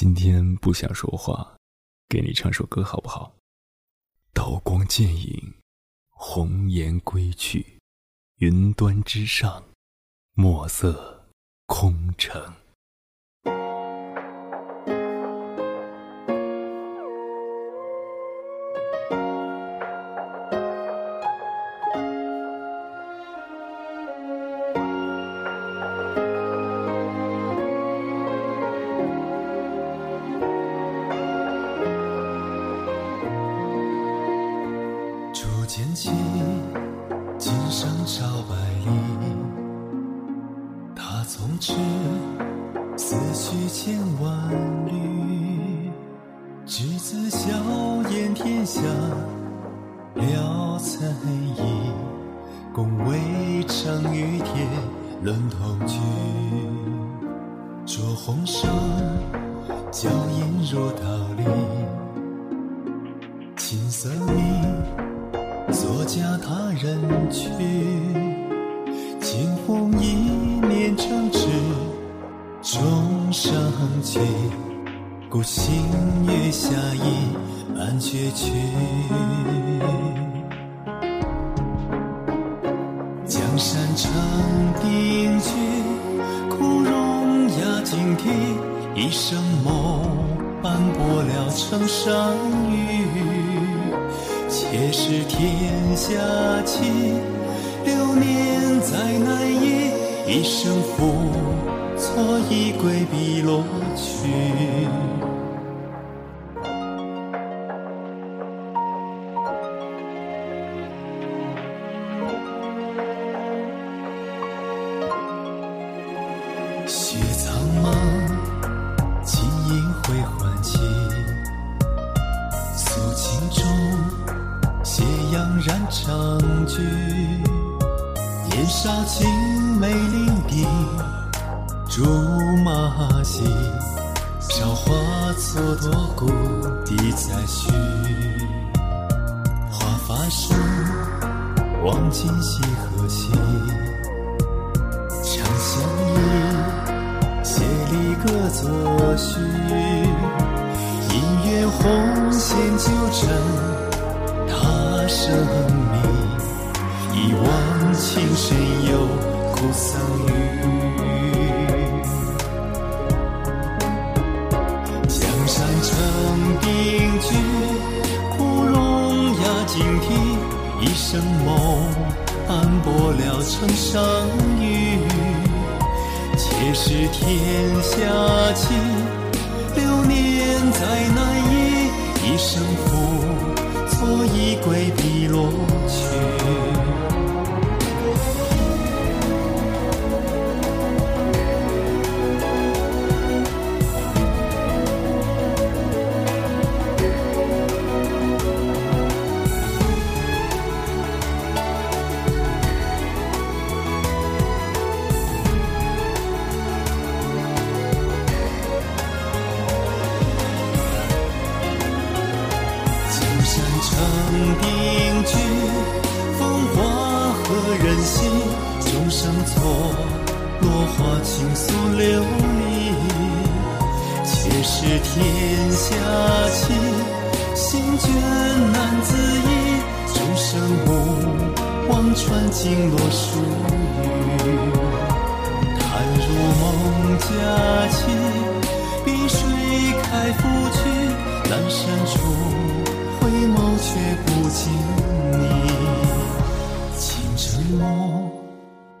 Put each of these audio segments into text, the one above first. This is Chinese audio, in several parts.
今天不想说话，给你唱首歌好不好？刀光剑影，红颜归去，云端之上，墨色空城。今生朝百里。他从此思绪千万缕，执子笑言天下了才艺，共渭城与铁论同居。着红裳，娇艳如桃李，琴瑟鸣。作嫁他人去，清风一念成纸，终生起。孤星月下一安绝去。江山成定局，枯荣压惊啼，一生梦斑驳了成伤雨。且是天下情，流年再难移，一生付错已归碧落去。长菊，年少青梅伶仃，竹马戏，韶华蹉跎，故地再续。华发树，望今夕何夕？长相依，协力各作序。姻缘红线纠缠。他生，往情深又苦桑榆。江山成定局，枯荣压惊啼，一生梦斑驳了成伤雨。且是天下情，流年再难移，一生负。错已归笔落去。曾定居，风华何人心？终生错，落花倾诉流离。且是天下情，心倦难自已。终生无望穿尽落疏雨。叹如梦佳清晨梦，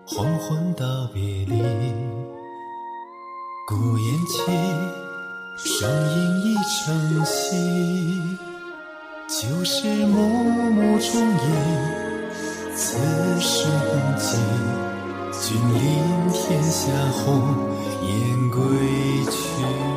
黄昏道别离，孤雁起，双影已成戏，旧时暮暮重演，此生尽，君临天下红颜归去。